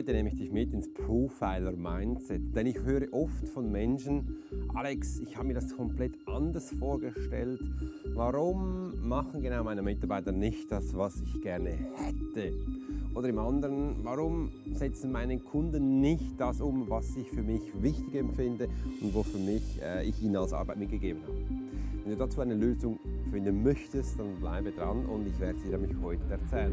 Heute nehme ich dich mit ins Profiler Mindset, denn ich höre oft von Menschen, Alex, ich habe mir das komplett anders vorgestellt. Warum machen genau meine Mitarbeiter nicht das, was ich gerne hätte? Oder im anderen, warum setzen meine Kunden nicht das um, was ich für mich wichtig empfinde und wo für mich äh, ich ihnen als Arbeit mitgegeben habe? Wenn du dazu eine Lösung finden möchtest, dann bleibe dran und ich werde dir nämlich heute erzählen.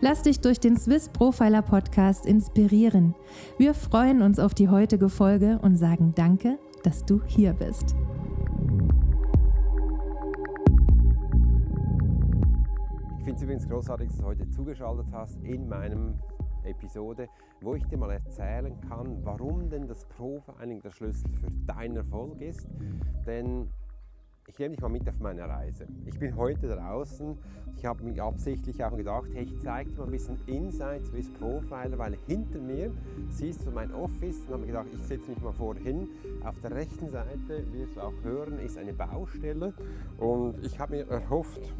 Lass dich durch den Swiss Profiler Podcast inspirieren. Wir freuen uns auf die heutige Folge und sagen Danke, dass du hier bist. Ich finde es übrigens großartig, dass du heute zugeschaltet hast in meinem Episode, wo ich dir mal erzählen kann, warum denn das Profiling der Schlüssel für deinen Erfolg ist. Denn ich nehme dich mal mit auf meine Reise. Ich bin heute draußen. Ich habe mich absichtlich auch gedacht, hey, ich zeige dir mal ein bisschen Insights Swiss Profiler, weil hinter mir siehst du mein Office und habe gedacht, ich setze mich mal vorhin. Auf der rechten Seite, wirst du auch hören, ist eine Baustelle und ich habe mir erhofft,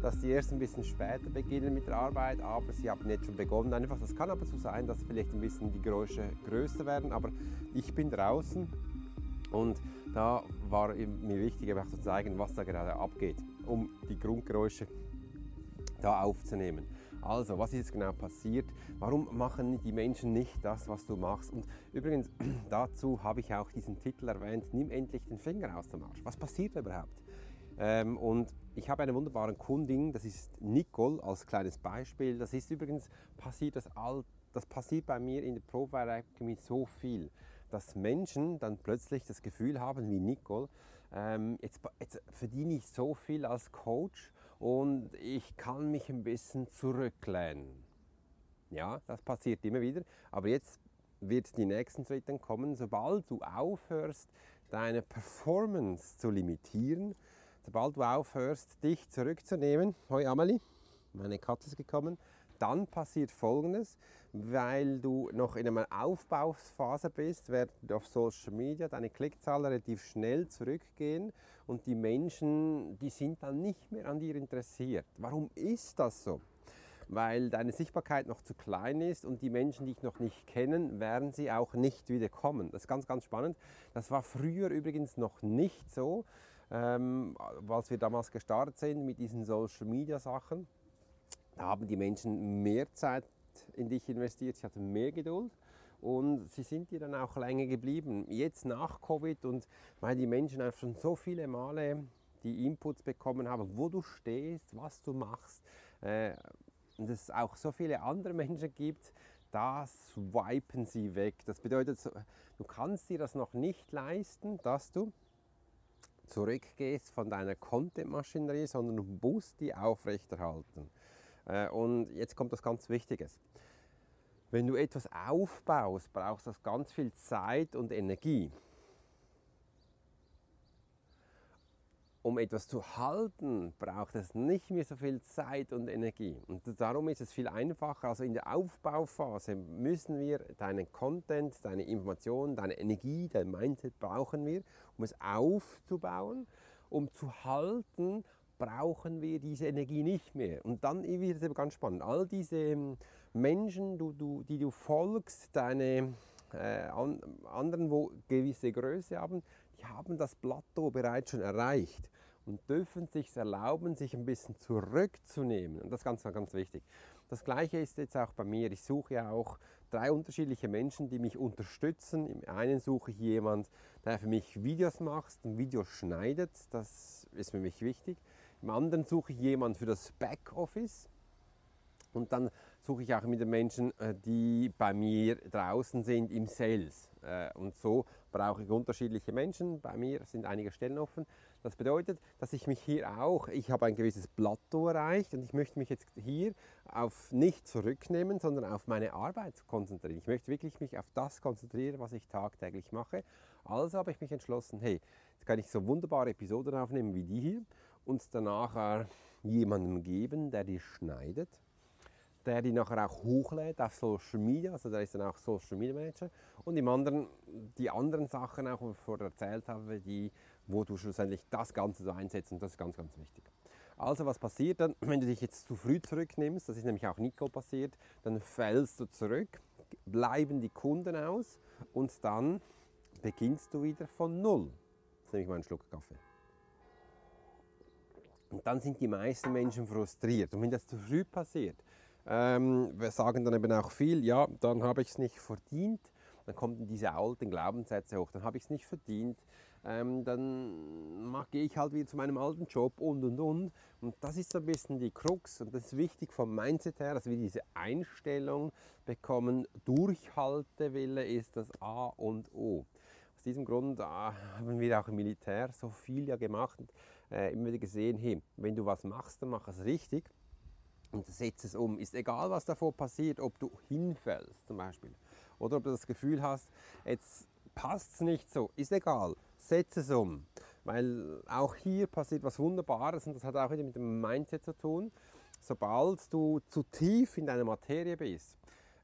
dass die erst ein bisschen später beginnen mit der Arbeit, aber sie haben jetzt schon begonnen. Einfach, das kann aber so sein, dass vielleicht ein bisschen die Geräusche größer werden, aber ich bin draußen und da war mir wichtig, einfach zu zeigen, was da gerade abgeht, um die Grundgeräusche da aufzunehmen. Also, was ist jetzt genau passiert? Warum machen die Menschen nicht das, was du machst? Und übrigens, dazu habe ich auch diesen Titel erwähnt, nimm endlich den Finger aus dem Arsch. Was passiert überhaupt? Ähm, und ich habe eine wunderbare Kundin, das ist Nicole als kleines Beispiel. Das ist übrigens passiert, das, all, das passiert bei mir in der Academy so viel dass Menschen dann plötzlich das Gefühl haben, wie Nicole, ähm, jetzt, jetzt verdiene ich so viel als Coach und ich kann mich ein bisschen zurücklehnen. Ja, das passiert immer wieder. Aber jetzt wird die nächsten Schritte kommen, sobald du aufhörst, deine Performance zu limitieren, sobald du aufhörst, dich zurückzunehmen. Hoi Amelie, meine Katze ist gekommen dann passiert Folgendes, weil du noch in einer Aufbauphase bist, werden auf Social Media deine Klickzahlen relativ schnell zurückgehen und die Menschen, die sind dann nicht mehr an dir interessiert. Warum ist das so? Weil deine Sichtbarkeit noch zu klein ist und die Menschen, die dich noch nicht kennen, werden sie auch nicht wieder kommen. Das ist ganz, ganz spannend. Das war früher übrigens noch nicht so, ähm, als wir damals gestartet sind mit diesen Social Media Sachen haben die Menschen mehr Zeit in dich investiert, sie hatten mehr Geduld und sie sind dir dann auch länger geblieben. Jetzt nach Covid und weil die Menschen einfach schon so viele Male die Inputs bekommen haben, wo du stehst, was du machst äh, und es auch so viele andere Menschen gibt, da swipen sie weg. Das bedeutet, du kannst dir das noch nicht leisten, dass du zurückgehst von deiner Content-Maschinerie, sondern du musst die aufrechterhalten. Äh, und jetzt kommt das ganz Wichtiges. Wenn du etwas aufbaust, brauchst das ganz viel Zeit und Energie. Um etwas zu halten, braucht es nicht mehr so viel Zeit und Energie. Und darum ist es viel einfacher. Also in der Aufbauphase müssen wir deinen Content, deine Informationen, deine Energie, dein Mindset brauchen wir, um es aufzubauen. Um zu halten, brauchen wir diese Energie nicht mehr. Und dann wird es ganz spannend. All diese ähm, Menschen, du, du, die du folgst, deine äh, an, anderen, wo gewisse Größe haben, die haben das Plateau bereits schon erreicht und dürfen sich erlauben, sich ein bisschen zurückzunehmen. Und das ist ganz, ganz wichtig. Das Gleiche ist jetzt auch bei mir. Ich suche ja auch drei unterschiedliche Menschen, die mich unterstützen. Im einen suche ich jemanden, der für mich Videos macht, ein Video schneidet, das ist für mich wichtig. Im anderen suche ich jemanden für das Backoffice. Und dann suche ich auch mit den Menschen, äh, die bei mir draußen sind im Sales. Äh, und so brauche ich unterschiedliche Menschen. Bei mir sind einige Stellen offen. Das bedeutet, dass ich mich hier auch, ich habe ein gewisses Plateau erreicht und ich möchte mich jetzt hier auf nicht zurücknehmen, sondern auf meine Arbeit konzentrieren. Ich möchte wirklich mich auf das konzentrieren, was ich tagtäglich mache. Also habe ich mich entschlossen, hey, jetzt kann ich so wunderbare Episoden aufnehmen wie die hier und danach jemanden geben, der die schneidet der die nachher auch hochlädt auf Social Media, also der ist dann auch Social Media Manager und im anderen die anderen Sachen auch, die ich vorher erzählt habe, die, wo du schlussendlich das Ganze so einsetzt und das ist ganz, ganz wichtig. Also was passiert dann, wenn du dich jetzt zu früh zurücknimmst, das ist nämlich auch Nico passiert, dann fällst du zurück, bleiben die Kunden aus und dann beginnst du wieder von Null. Jetzt nehme ich mal einen Schluck Kaffee. Und dann sind die meisten Menschen frustriert. Und wenn das zu früh passiert, ähm, wir sagen dann eben auch viel, ja, dann habe ich es nicht verdient. Dann kommen diese alten Glaubenssätze hoch, dann habe ich es nicht verdient. Ähm, dann gehe ich halt wieder zu meinem alten Job und und und. Und das ist so ein bisschen die Krux und das ist wichtig vom Mindset her, dass wir diese Einstellung bekommen. Durchhaltewille ist das A und O. Aus diesem Grund äh, haben wir auch im Militär so viel ja gemacht und äh, immer wieder gesehen, hey, wenn du was machst, dann mach es richtig und setze es um. Ist egal, was davor passiert, ob du hinfällst zum Beispiel oder ob du das Gefühl hast, jetzt passt es nicht so, ist egal, setze es um. Weil auch hier passiert was Wunderbares und das hat auch wieder mit dem Mindset zu tun. Sobald du zu tief in deiner Materie bist,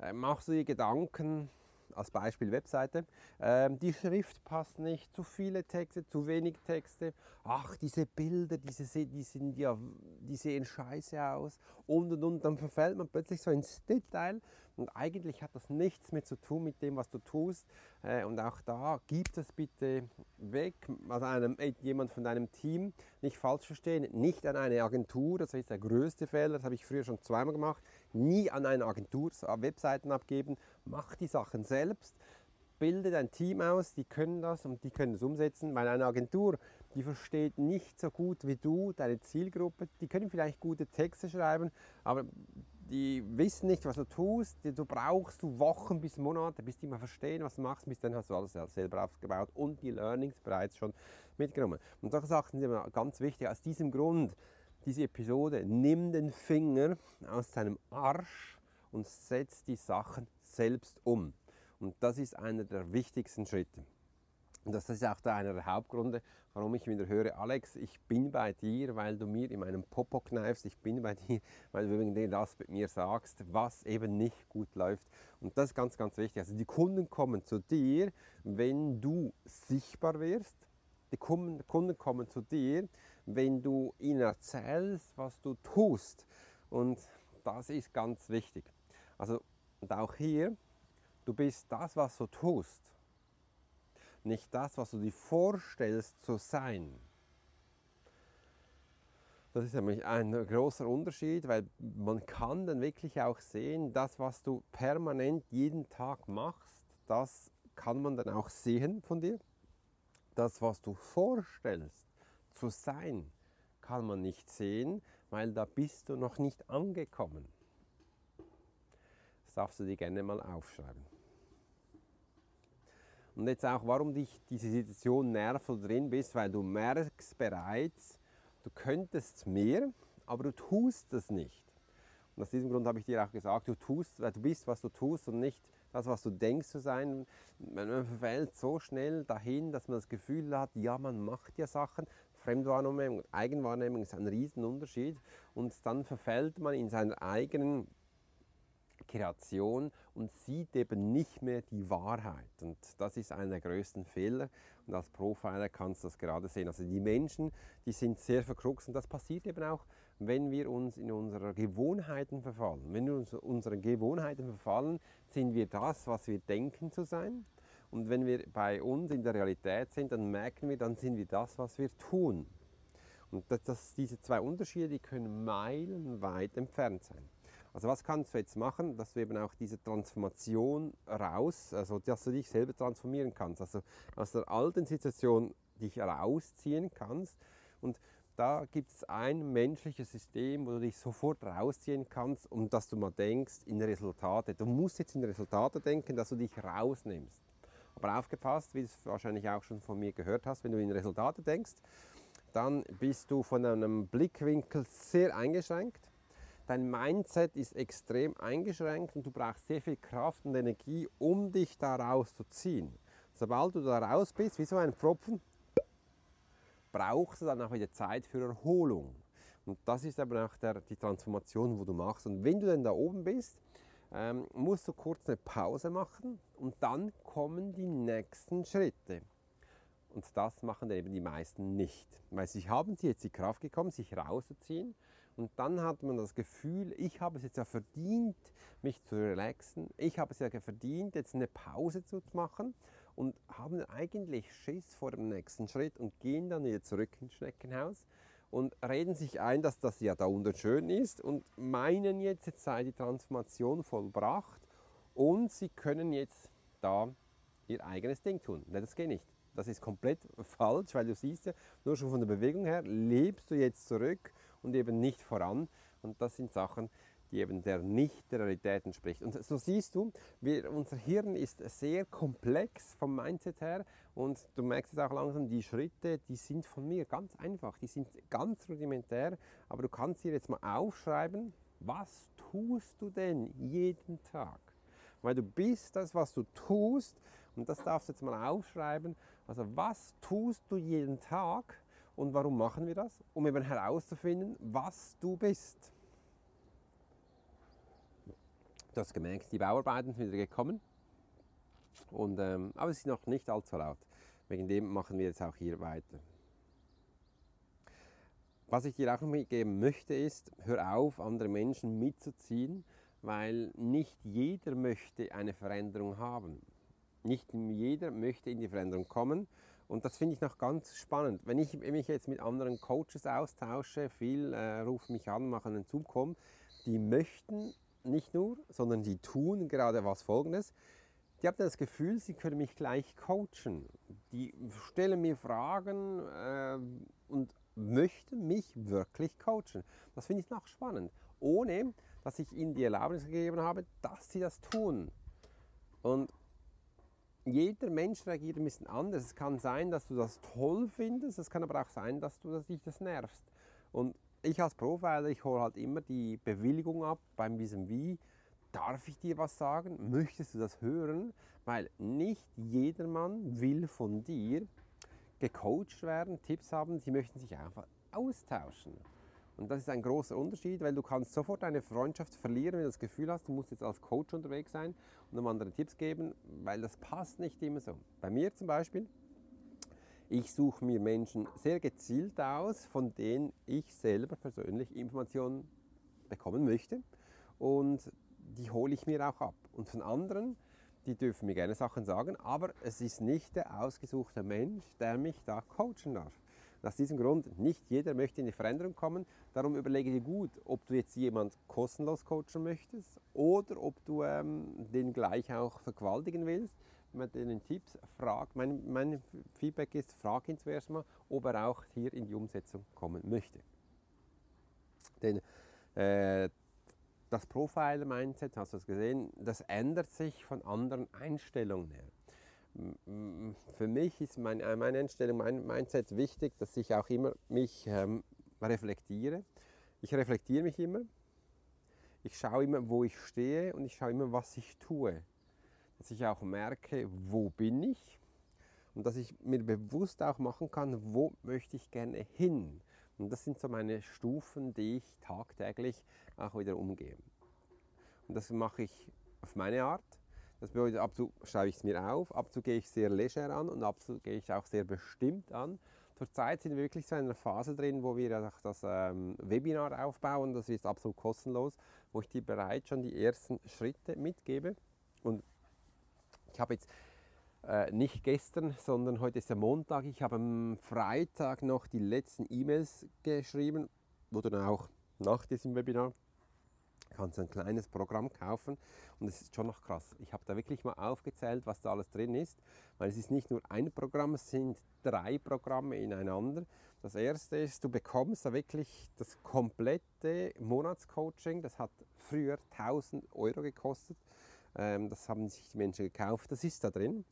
äh, machst du dir Gedanken, als Beispiel Webseite. Ähm, die Schrift passt nicht, zu viele Texte, zu wenig Texte. Ach, diese Bilder, diese, die, sind ja, die sehen scheiße aus. Und, und, und. Dann verfällt man plötzlich so ins Detail. Und eigentlich hat das nichts mehr zu tun mit dem, was du tust. Äh, und auch da, gib das bitte weg. Also einem, jemand von deinem Team, nicht falsch verstehen, nicht an eine Agentur. Das ist der größte Fehler, das habe ich früher schon zweimal gemacht nie an eine Agentur Webseiten abgeben, mach die Sachen selbst, bilde dein Team aus, die können das und die können es umsetzen, weil eine Agentur, die versteht nicht so gut wie du deine Zielgruppe, die können vielleicht gute Texte schreiben, aber die wissen nicht, was du tust, du brauchst du Wochen bis Monate, bis die mal verstehen, was du machst, bis dann hast du alles selber aufgebaut und die Learnings bereits schon mitgenommen. Und solche Sachen sind immer ganz wichtig. Aus diesem Grund diese Episode, nimm den Finger aus deinem Arsch und setz die Sachen selbst um. Und das ist einer der wichtigsten Schritte. Und das ist auch einer der Hauptgründe, warum ich wieder höre, Alex, ich bin bei dir, weil du mir in meinem Popo kneifst, ich bin bei dir, weil du wegen das mit mir sagst, was eben nicht gut läuft. Und das ist ganz, ganz wichtig. Also die Kunden kommen zu dir, wenn du sichtbar wirst. Die Kunden kommen zu dir, wenn du ihnen erzählst, was du tust. Und das ist ganz wichtig. Also, und auch hier, du bist das, was du tust, nicht das, was du dir vorstellst zu sein. Das ist nämlich ein großer Unterschied, weil man kann dann wirklich auch sehen, das, was du permanent jeden Tag machst, das kann man dann auch sehen von dir. Das, was du vorstellst, zu sein kann man nicht sehen, weil da bist du noch nicht angekommen. Das darfst du dir gerne mal aufschreiben. Und jetzt auch, warum dich diese Situation nervt drin bist, weil du merkst bereits, du könntest mehr, aber du tust es nicht. Und aus diesem Grund habe ich dir auch gesagt, du tust, du bist, was du tust und nicht das, was du denkst zu sein. Man verfällt so schnell dahin, dass man das Gefühl hat, ja, man macht ja Sachen, Fremdwahrnehmung und Eigenwahrnehmung ist ein Riesenunterschied. Und dann verfällt man in seiner eigenen Kreation und sieht eben nicht mehr die Wahrheit. Und das ist einer der größten Fehler. Und als Profiler kannst du das gerade sehen. Also die Menschen, die sind sehr verkruxt und das passiert eben auch, wenn wir uns in unsere Gewohnheiten verfallen. Wenn wir uns unsere Gewohnheiten verfallen, sind wir das, was wir denken zu sein. Und wenn wir bei uns in der Realität sind, dann merken wir, dann sind wir das, was wir tun. Und das, das, diese zwei Unterschiede die können meilenweit entfernt sein. Also was kannst du jetzt machen, dass du eben auch diese Transformation raus, also dass du dich selber transformieren kannst, also aus der alten Situation dich rausziehen kannst und da gibt es ein menschliches System, wo du dich sofort rausziehen kannst und dass du mal denkst in Resultate. Du musst jetzt in Resultate denken, dass du dich rausnimmst. Aber aufgepasst, wie du es wahrscheinlich auch schon von mir gehört hast, wenn du in Resultate denkst, dann bist du von einem Blickwinkel sehr eingeschränkt. Dein Mindset ist extrem eingeschränkt und du brauchst sehr viel Kraft und Energie, um dich da rauszuziehen. Sobald du da raus bist, wie so ein Pfropfen, brauchst du dann auch wieder Zeit für Erholung. Und das ist aber auch der, die Transformation, wo du machst. Und wenn du dann da oben bist, ähm, musst du kurz eine Pause machen und dann kommen die nächsten Schritte. Und das machen dann eben die meisten nicht. Weil sie haben sie jetzt die Kraft gekommen, sich rauszuziehen. Und dann hat man das Gefühl, ich habe es jetzt ja verdient, mich zu relaxen. Ich habe es ja verdient, jetzt eine Pause zu machen. Und haben eigentlich Schiss vor dem nächsten Schritt und gehen dann wieder zurück ins Schneckenhaus und reden sich ein, dass das ja da unten schön ist und meinen jetzt, jetzt sei die Transformation vollbracht und sie können jetzt da ihr eigenes Ding tun. Nein, das geht nicht. Das ist komplett falsch, weil du siehst ja, nur schon von der Bewegung her lebst du jetzt zurück und eben nicht voran. Und das sind Sachen, die eben der nicht der Realität entspricht. Und so siehst du, wir, unser Hirn ist sehr komplex vom Mindset her und du merkst es auch langsam, die Schritte, die sind von mir ganz einfach, die sind ganz rudimentär, aber du kannst hier jetzt mal aufschreiben, was tust du denn jeden Tag? Weil du bist das, was du tust und das darfst du jetzt mal aufschreiben. Also was tust du jeden Tag und warum machen wir das? Um eben herauszufinden, was du bist. Du hast gemerkt, die Bauarbeiten sind wieder gekommen. Und, ähm, aber es ist noch nicht allzu laut. Wegen dem machen wir jetzt auch hier weiter. Was ich dir auch noch mitgeben möchte, ist, hör auf, andere Menschen mitzuziehen, weil nicht jeder möchte eine Veränderung haben. Nicht jeder möchte in die Veränderung kommen. Und das finde ich noch ganz spannend. Wenn ich mich jetzt mit anderen Coaches austausche, viel äh, rufen mich an, machen einen Zoom-Call, die möchten nicht nur, sondern die tun gerade was Folgendes. Die haben das Gefühl, sie können mich gleich coachen. Die stellen mir Fragen äh, und möchten mich wirklich coachen. Das finde ich noch spannend. Ohne, dass ich ihnen die Erlaubnis gegeben habe, dass sie das tun. Und jeder Mensch reagiert ein bisschen anders. Es kann sein, dass du das toll findest, es kann aber auch sein, dass du dass dich das nervst. Und ich als Profiler, ich hole halt immer die Bewilligung ab beim diesem Wie. Darf ich dir was sagen? Möchtest du das hören? Weil nicht jedermann will von dir gecoacht werden, Tipps haben, sie möchten sich einfach austauschen. Und das ist ein großer Unterschied, weil du kannst sofort eine Freundschaft verlieren, wenn du das Gefühl hast, du musst jetzt als Coach unterwegs sein und einem anderen Tipps geben, weil das passt nicht immer so. Bei mir zum Beispiel, ich suche mir Menschen sehr gezielt aus, von denen ich selber persönlich Informationen bekommen möchte. Und die hole ich mir auch ab. Und von anderen, die dürfen mir gerne Sachen sagen, aber es ist nicht der ausgesuchte Mensch, der mich da coachen darf. Aus diesem Grund, nicht jeder möchte in die Veränderung kommen. Darum überlege dir gut, ob du jetzt jemand kostenlos coachen möchtest oder ob du ähm, den gleich auch vergewaltigen willst mit den Tipps, frag, mein, mein Feedback ist, frag ihn zuerst mal, ob er auch hier in die Umsetzung kommen möchte. Denn äh, das Profiler-Mindset, hast du es gesehen, das ändert sich von anderen Einstellungen her. Für mich ist mein, äh, meine Einstellung, mein Mindset wichtig, dass ich auch immer mich ähm, reflektiere. Ich reflektiere mich immer. Ich schaue immer, wo ich stehe und ich schaue immer, was ich tue dass ich auch merke, wo bin ich und dass ich mir bewusst auch machen kann, wo möchte ich gerne hin. Und das sind so meine Stufen, die ich tagtäglich auch wieder umgehe. Und das mache ich auf meine Art. Das bedeutet, ab zu schreibe ich es mir auf, ab zu gehe ich sehr leger an und ab zu gehe ich auch sehr bestimmt an. Zurzeit sind wir wirklich so in einer Phase drin, wo wir das ähm, Webinar aufbauen. Das ist absolut kostenlos, wo ich dir bereits schon die ersten Schritte mitgebe. Und ich habe jetzt äh, nicht gestern, sondern heute ist der Montag. Ich habe am Freitag noch die letzten E-Mails geschrieben, wo dann auch nach diesem Webinar kannst ein kleines Programm kaufen und es ist schon noch krass. Ich habe da wirklich mal aufgezählt, was da alles drin ist, weil es ist nicht nur ein Programm, es sind drei Programme ineinander. Das erste ist, du bekommst da wirklich das komplette Monatscoaching, das hat früher 1000 Euro gekostet. Ähm, das haben sich die Menschen gekauft, das ist da drin.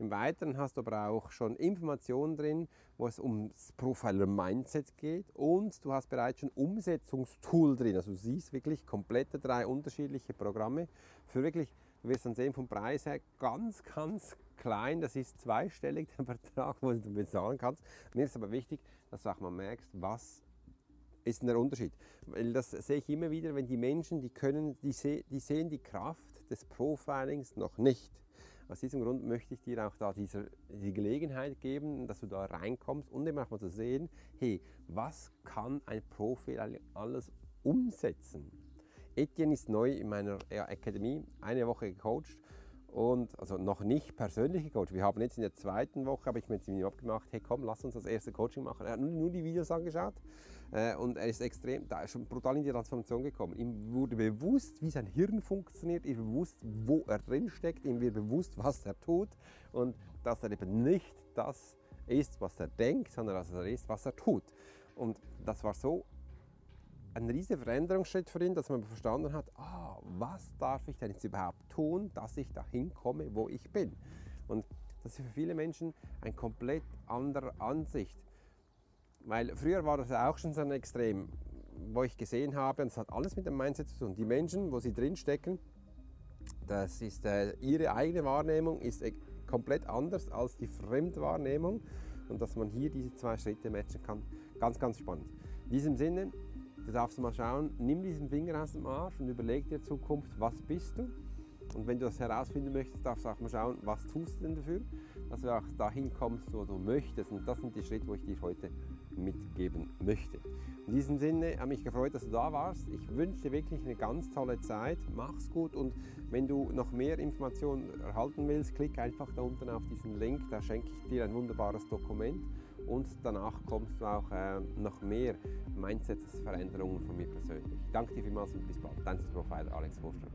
Im Weiteren hast du aber auch schon Informationen drin, wo es ums Profiler Mindset geht und du hast bereits schon Umsetzungstool drin. Also du siehst wirklich komplette drei unterschiedliche Programme für wirklich, du wirst dann sehen vom Preis her ganz, ganz klein. Das ist zweistellig der Betrag, den du bezahlen kannst. Mir ist aber wichtig, dass du auch mal merkst, was ist der Unterschied. Weil das sehe ich immer wieder, wenn die Menschen, die können, die, se die sehen die Kraft des Profilings noch nicht. Aus diesem Grund möchte ich dir auch da diese, die Gelegenheit geben, dass du da reinkommst und eben auch mal zu sehen, hey, was kann ein Profi alles umsetzen? Etienne ist neu in meiner Akademie, eine Woche gecoacht und also noch nicht persönlich gecoacht. Wir haben jetzt in der zweiten Woche, habe ich mit ihm abgemacht, hey komm, lass uns das erste Coaching machen. Er hat nur die Videos angeschaut und er ist extrem, da ist schon brutal in die Transformation gekommen. Ihm wurde bewusst, wie sein Hirn funktioniert, ihm bewusst, wo er drin steckt, ihm wird bewusst, was er tut und dass er eben nicht das ist, was er denkt, sondern dass er ist, was er tut. Und das war so ein riesiger Veränderungsschritt für ihn, dass man verstanden hat, ah, was darf ich denn jetzt überhaupt tun, dass ich dahin komme, wo ich bin. Und das ist für viele Menschen eine komplett andere Ansicht. Weil früher war das auch schon so ein Extrem, wo ich gesehen habe, und es hat alles mit dem Mindset zu tun. Die Menschen, wo sie drinstecken, das ist äh, ihre eigene Wahrnehmung, ist äh, komplett anders als die Fremdwahrnehmung. Und dass man hier diese zwei Schritte matchen kann, ganz, ganz spannend. In diesem Sinne, Du darfst mal schauen, nimm diesen Finger aus dem Arsch und überleg dir Zukunft, was bist du? Und wenn du das herausfinden möchtest, darfst du auch mal schauen, was tust du denn dafür, dass du auch dahin kommst, wo du möchtest. Und das sind die Schritte, wo ich dir heute mitgeben möchte. In diesem Sinne habe mich gefreut, dass du da warst. Ich wünsche dir wirklich eine ganz tolle Zeit. Mach's gut und wenn du noch mehr Informationen erhalten willst, klick einfach da unten auf diesen Link. Da schenke ich dir ein wunderbares Dokument und danach kommst du auch äh, noch mehr Mindset-Veränderungen von mir persönlich. Danke dir vielmals und bis bald. Dein Profiler Alex Vorström.